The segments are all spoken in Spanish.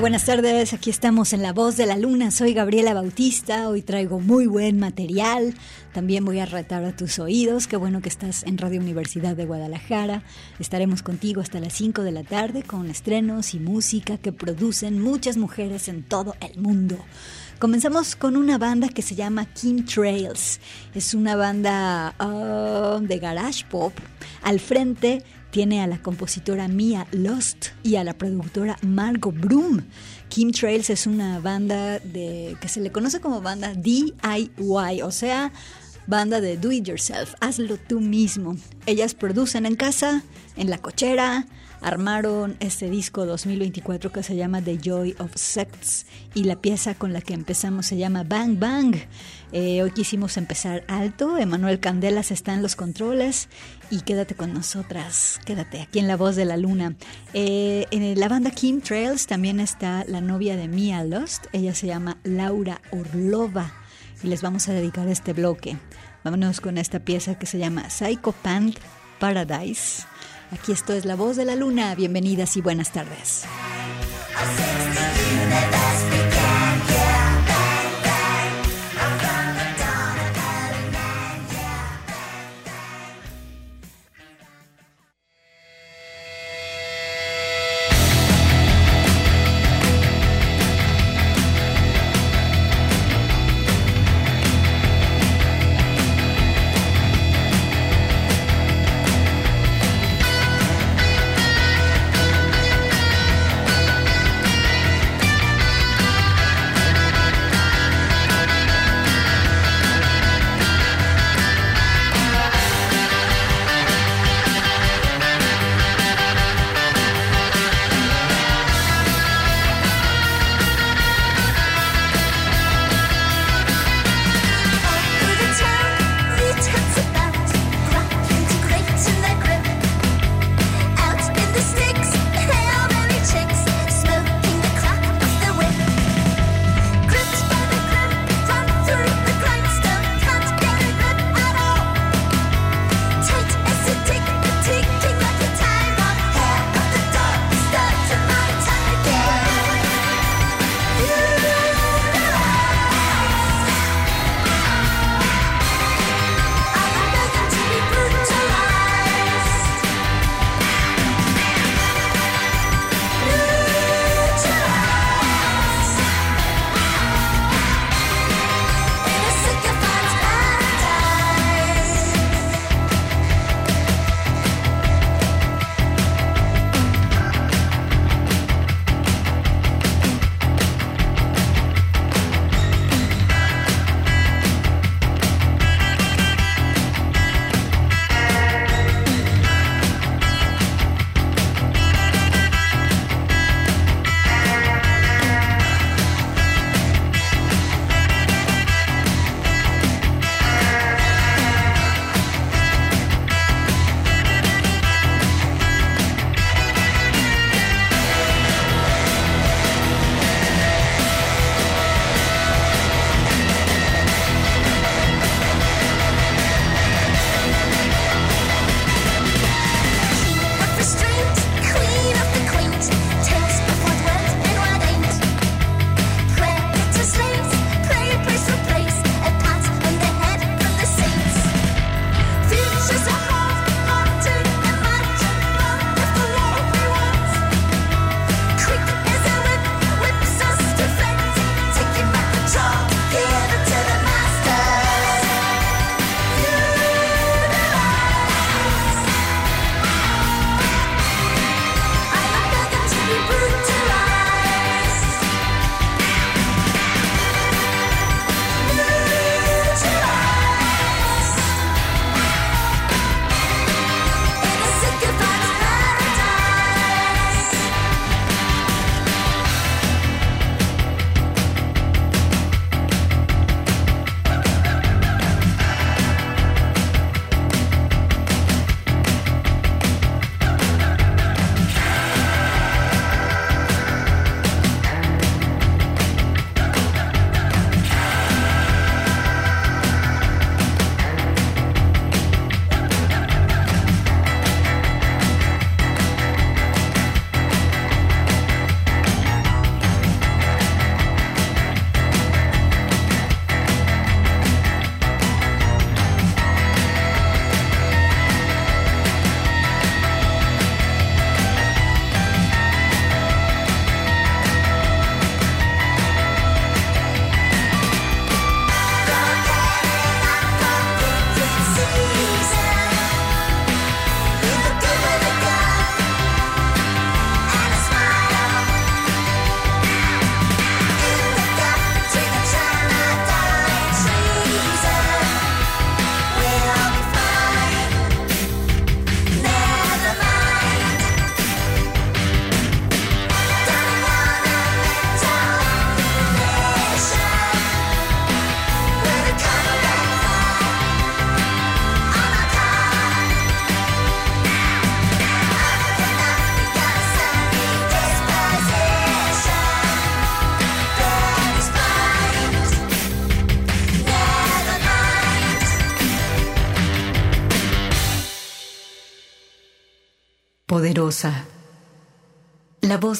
Buenas tardes. Aquí estamos en La Voz de la Luna. Soy Gabriela Bautista. Hoy traigo muy buen material. También voy a retar a tus oídos. Qué bueno que estás en Radio Universidad de Guadalajara. Estaremos contigo hasta las 5 de la tarde con estrenos y música que producen muchas mujeres en todo el mundo. Comenzamos con una banda que se llama Kim Trails. Es una banda ah, de garage pop. Al frente tiene a la compositora Mia Lost y a la productora Margot Broom. Kim Trails es una banda de que se le conoce como banda DIY, o sea, banda de do it yourself, hazlo tú mismo. Ellas producen en casa, en la cochera, armaron este disco 2024 que se llama The Joy of Sex y la pieza con la que empezamos se llama Bang Bang. Eh, hoy quisimos empezar alto, Emanuel Candelas está en los controles y quédate con nosotras, quédate aquí en La Voz de la Luna. Eh, en la banda Kim Trails también está la novia de Mia Lost, ella se llama Laura Orlova y les vamos a dedicar este bloque. Vámonos con esta pieza que se llama Psycho Pant Paradise. Aquí esto es La Voz de la Luna. Bienvenidas y buenas tardes.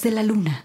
De la luna.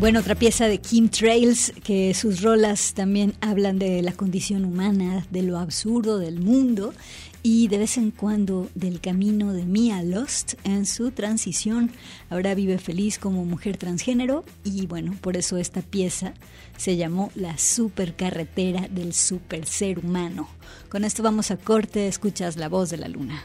Bueno, otra pieza de Kim Trails, que sus rolas también hablan de la condición humana, de lo absurdo del mundo y de vez en cuando del camino de Mia Lost en su transición. Ahora vive feliz como mujer transgénero y bueno, por eso esta pieza se llamó La supercarretera del super ser humano. Con esto vamos a corte, escuchas la voz de la luna.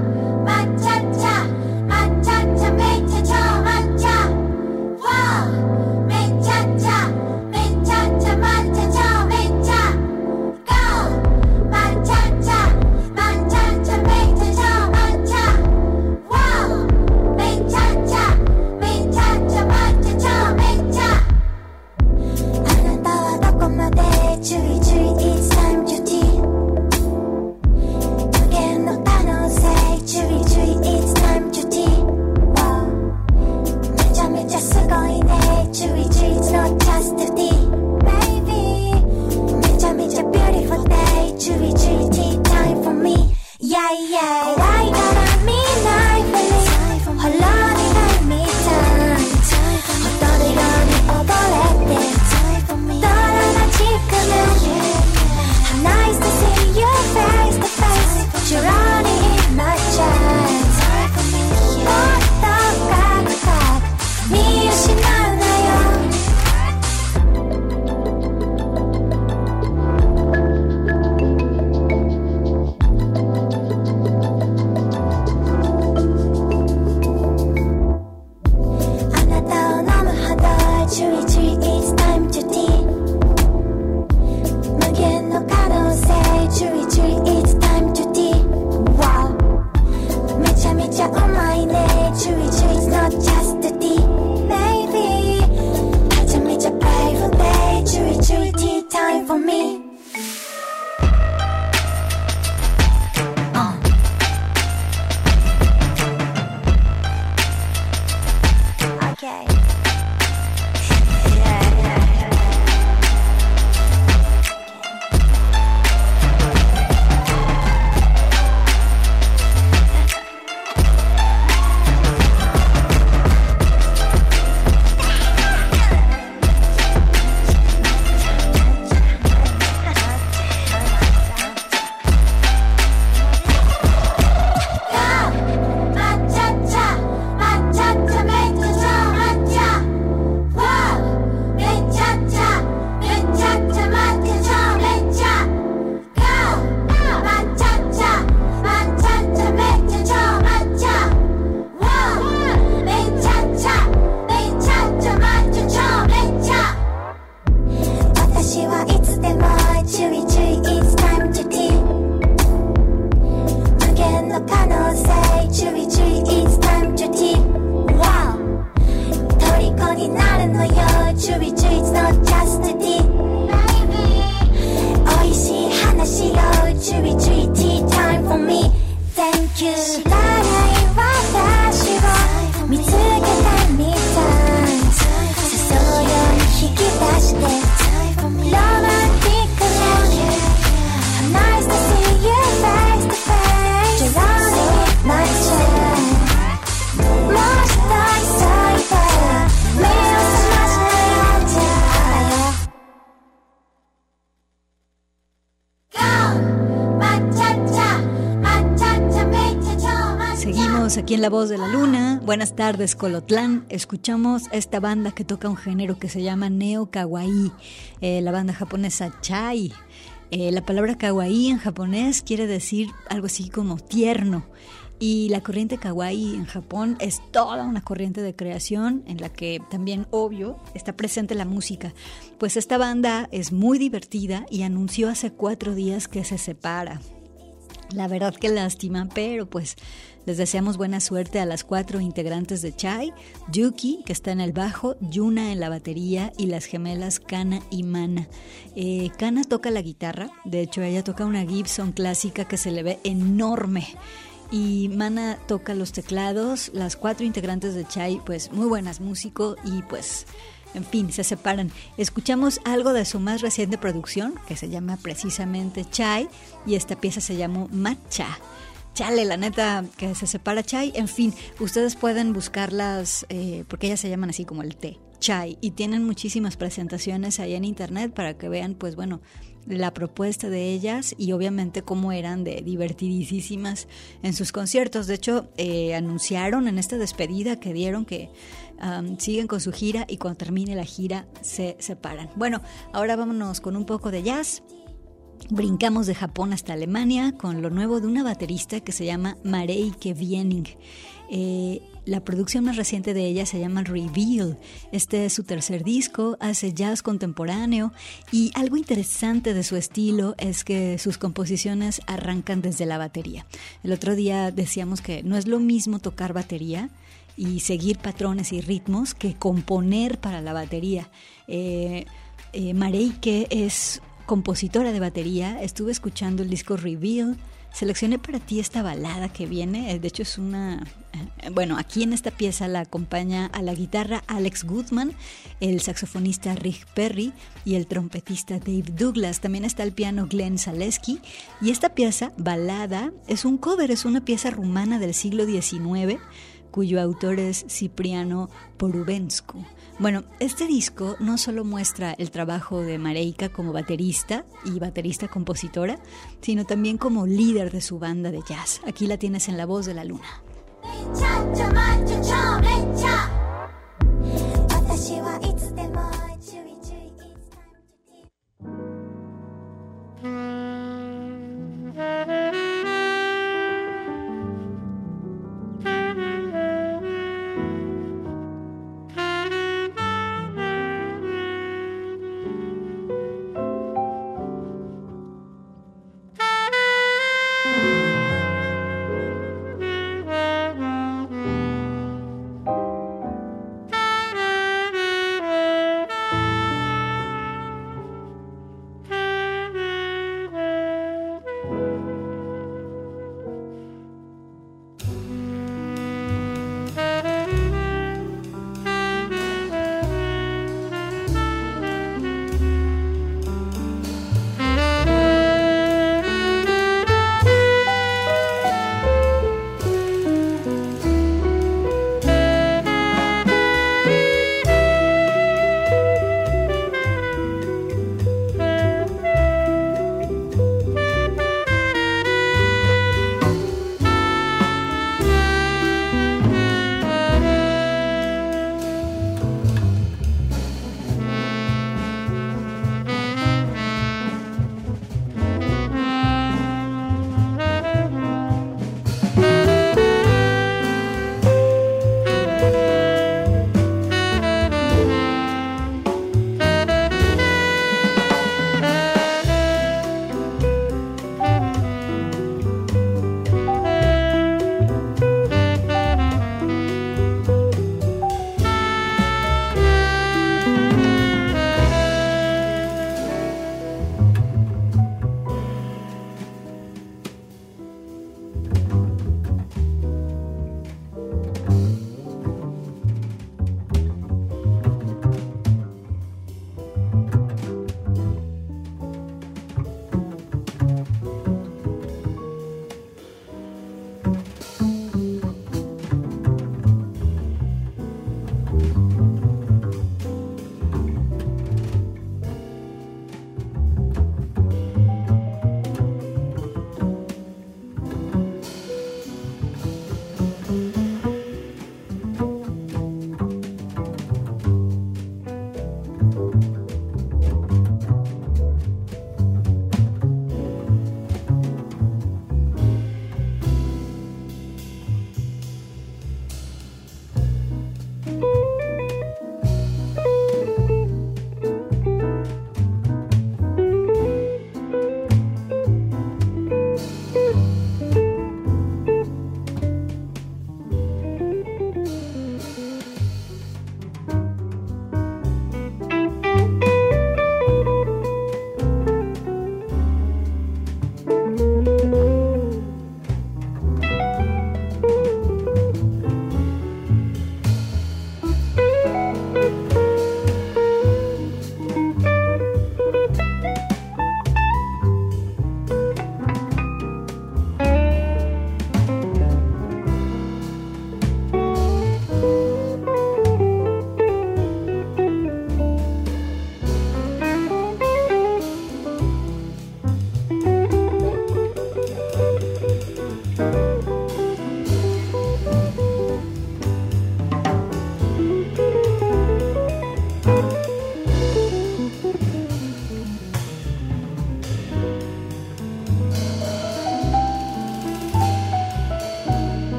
Buenas tardes, Colotlán. Escuchamos esta banda que toca un género que se llama Neo Kawaii, eh, la banda japonesa Chai. Eh, la palabra kawaii en japonés quiere decir algo así como tierno. Y la corriente kawaii en Japón es toda una corriente de creación en la que también, obvio, está presente la música. Pues esta banda es muy divertida y anunció hace cuatro días que se separa. La verdad que lástima, pero pues les deseamos buena suerte a las cuatro integrantes de Chai, Yuki, que está en el bajo, Yuna en la batería y las gemelas Kana y Mana. Eh, Kana toca la guitarra, de hecho ella toca una Gibson clásica que se le ve enorme. Y Mana toca los teclados, las cuatro integrantes de Chai, pues muy buenas músicos y pues en fin, se separan. Escuchamos algo de su más reciente producción, que se llama precisamente Chai, y esta pieza se llamó Matcha chale, la neta, que se separa chai. En fin, ustedes pueden buscarlas, eh, porque ellas se llaman así como el té, chai, y tienen muchísimas presentaciones ahí en internet para que vean, pues bueno, la propuesta de ellas y obviamente cómo eran de divertidísimas en sus conciertos. De hecho, eh, anunciaron en esta despedida que dieron que siguen con su gira y cuando termine la gira se separan. Bueno, ahora vámonos con un poco de jazz. Brincamos de Japón hasta Alemania con lo nuevo de una baterista que se llama Mareike Wiening. Eh, la producción más reciente de ella se llama Reveal. Este es su tercer disco, hace jazz contemporáneo y algo interesante de su estilo es que sus composiciones arrancan desde la batería. El otro día decíamos que no es lo mismo tocar batería y seguir patrones y ritmos que componer para la batería. Eh, eh, Mareike es compositora de batería, estuve escuchando el disco Reveal. Seleccioné para ti esta balada que viene, eh, de hecho es una... Bueno, aquí en esta pieza la acompaña a la guitarra Alex Goodman, el saxofonista Rick Perry y el trompetista Dave Douglas. También está el piano Glenn Zaleski. Y esta pieza, balada, es un cover, es una pieza rumana del siglo XIX cuyo autor es Cipriano Porubenscu. Bueno, este disco no solo muestra el trabajo de Mareika como baterista y baterista compositora, sino también como líder de su banda de jazz. Aquí la tienes en La Voz de la Luna.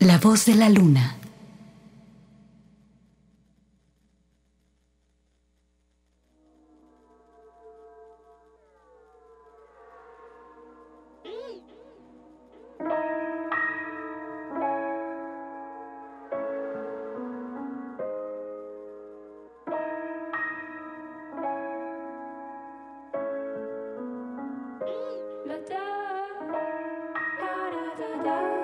La voz de la luna. da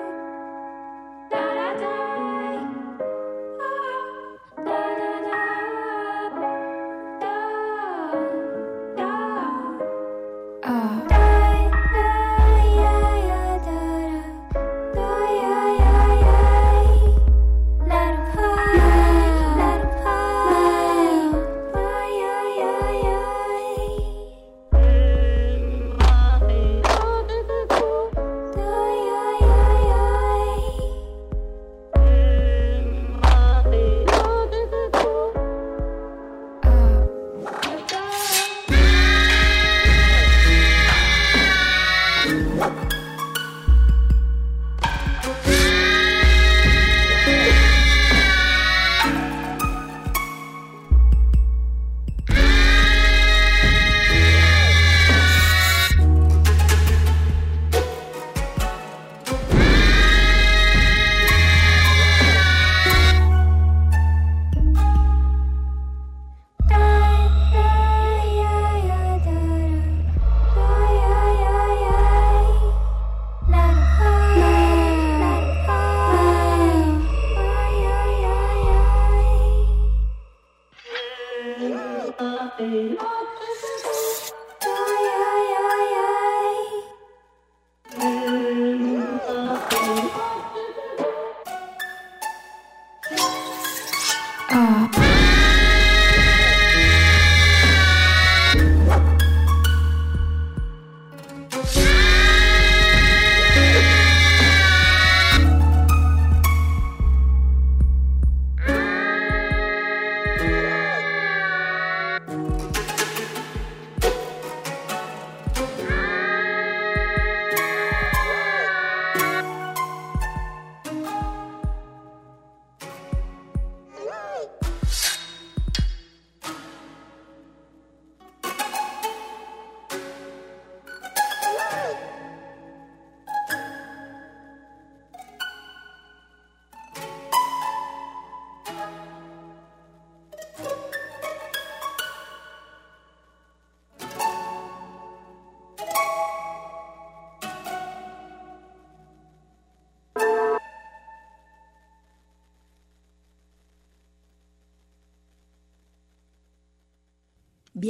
Uh.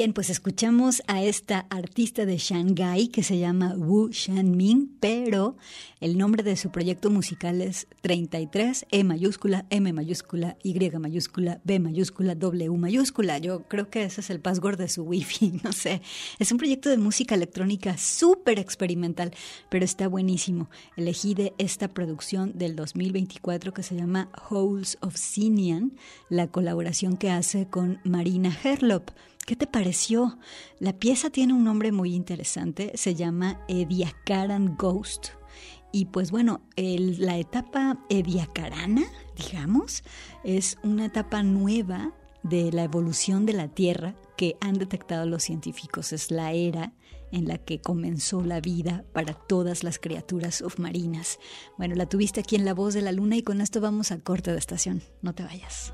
Bien, pues escuchamos a esta artista de Shanghai que se llama Wu Shanming, pero el nombre de su proyecto musical es 33, E mayúscula, M mayúscula, Y mayúscula, B mayúscula, W mayúscula. Yo creo que ese es el password de su wifi, no sé. Es un proyecto de música electrónica súper experimental, pero está buenísimo. Elegí de esta producción del 2024 que se llama Holes of Sinian, la colaboración que hace con Marina Herlop. ¿Qué te pareció? La pieza tiene un nombre muy interesante, se llama Ediacaran Ghost. Y pues bueno, la etapa ediacarana, digamos, es una etapa nueva de la evolución de la Tierra que han detectado los científicos. Es la era en la que comenzó la vida para todas las criaturas submarinas. Bueno, la tuviste aquí en La Voz de la Luna y con esto vamos a corte de estación. No te vayas.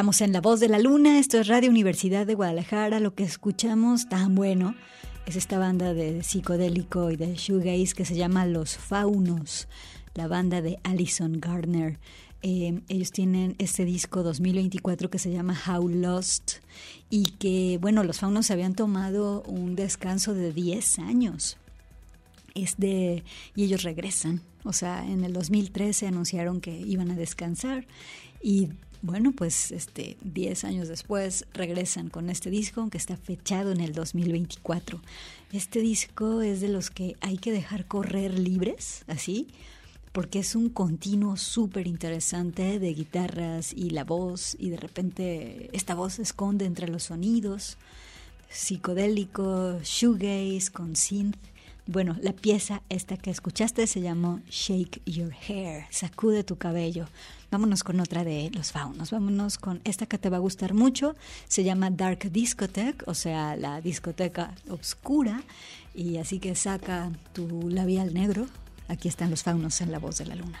Estamos en La Voz de la Luna, esto es Radio Universidad de Guadalajara, lo que escuchamos tan bueno es esta banda de psicodélico y de shoegaze que se llama Los Faunos, la banda de Alison Gardner. Eh, ellos tienen este disco 2024 que se llama How Lost y que, bueno, los faunos habían tomado un descanso de 10 años. Es de, y ellos regresan. O sea, en el 2013 anunciaron que iban a descansar y bueno, pues este 10 años después regresan con este disco que está fechado en el 2024. Este disco es de los que hay que dejar correr libres, así, porque es un continuo súper interesante de guitarras y la voz y de repente esta voz se esconde entre los sonidos psicodélico, shoegaze con synth bueno, la pieza esta que escuchaste se llamó Shake Your Hair, sacude tu cabello. Vámonos con otra de los faunos, vámonos con esta que te va a gustar mucho, se llama Dark Discotheque, o sea, la discoteca oscura, y así que saca tu labial negro, aquí están los faunos en la voz de la luna.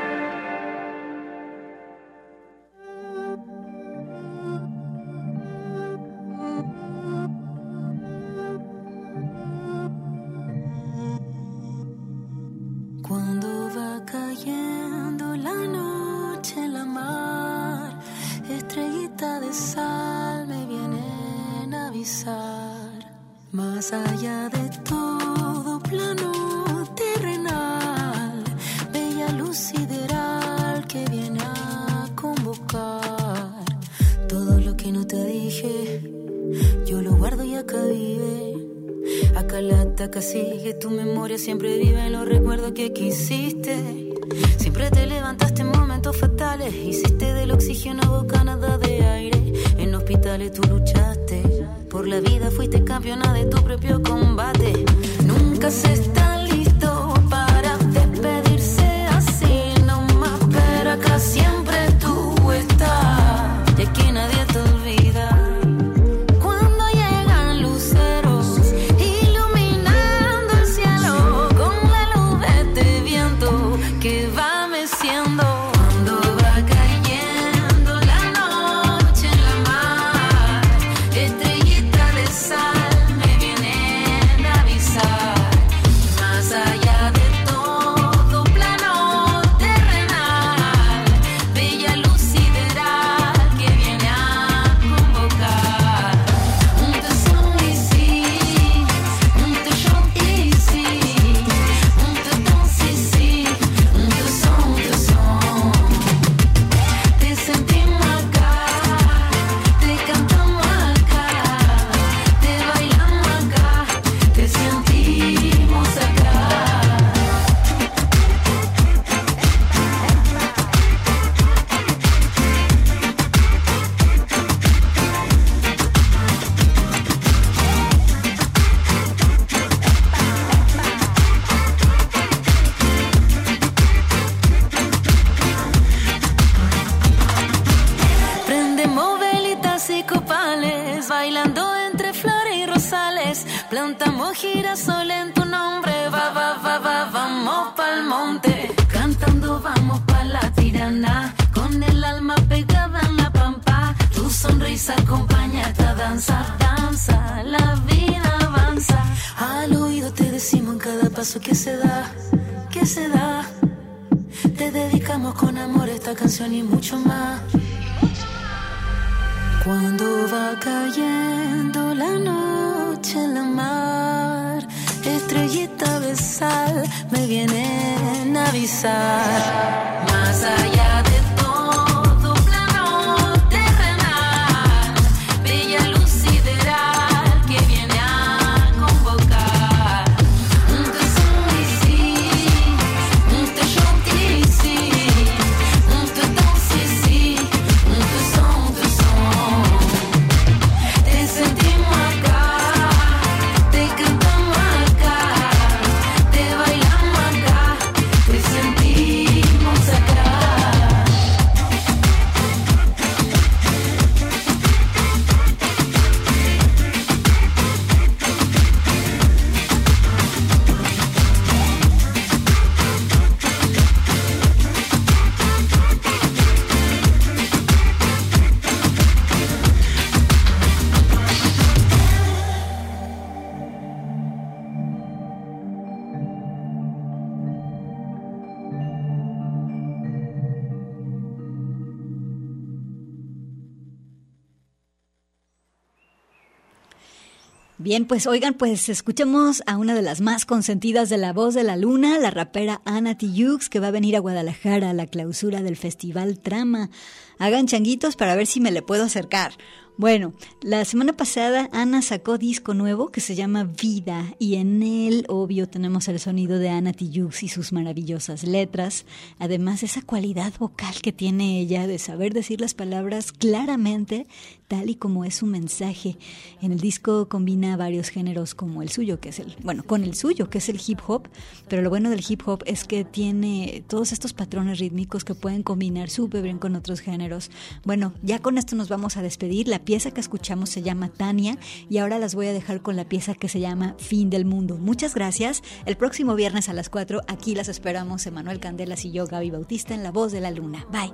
Bien, pues oigan, pues escuchemos a una de las más consentidas de la voz de la luna, la rapera Ana Tijoux, que va a venir a Guadalajara a la clausura del festival Trama. Hagan changuitos para ver si me le puedo acercar. Bueno, la semana pasada Ana sacó disco nuevo que se llama Vida y en él, obvio, tenemos el sonido de Ana Tijoux y sus maravillosas letras, además esa cualidad vocal que tiene ella de saber decir las palabras claramente tal y como es su mensaje. En el disco combina varios géneros como el suyo, que es el, bueno, con el suyo, que es el hip hop, pero lo bueno del hip hop es que tiene todos estos patrones rítmicos que pueden combinar súper bien con otros géneros. Bueno, ya con esto nos vamos a despedir. La pieza que escuchamos se llama Tania y ahora las voy a dejar con la pieza que se llama Fin del Mundo. Muchas gracias. El próximo viernes a las 4 aquí las esperamos Emanuel Candelas y yo, Gaby Bautista, en La Voz de la Luna. Bye.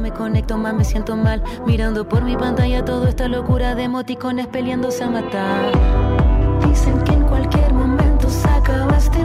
me conecto, me siento mal mirando por mi pantalla toda esta locura de emoticones peleándose a matar. Dicen que en cualquier momento se acaba este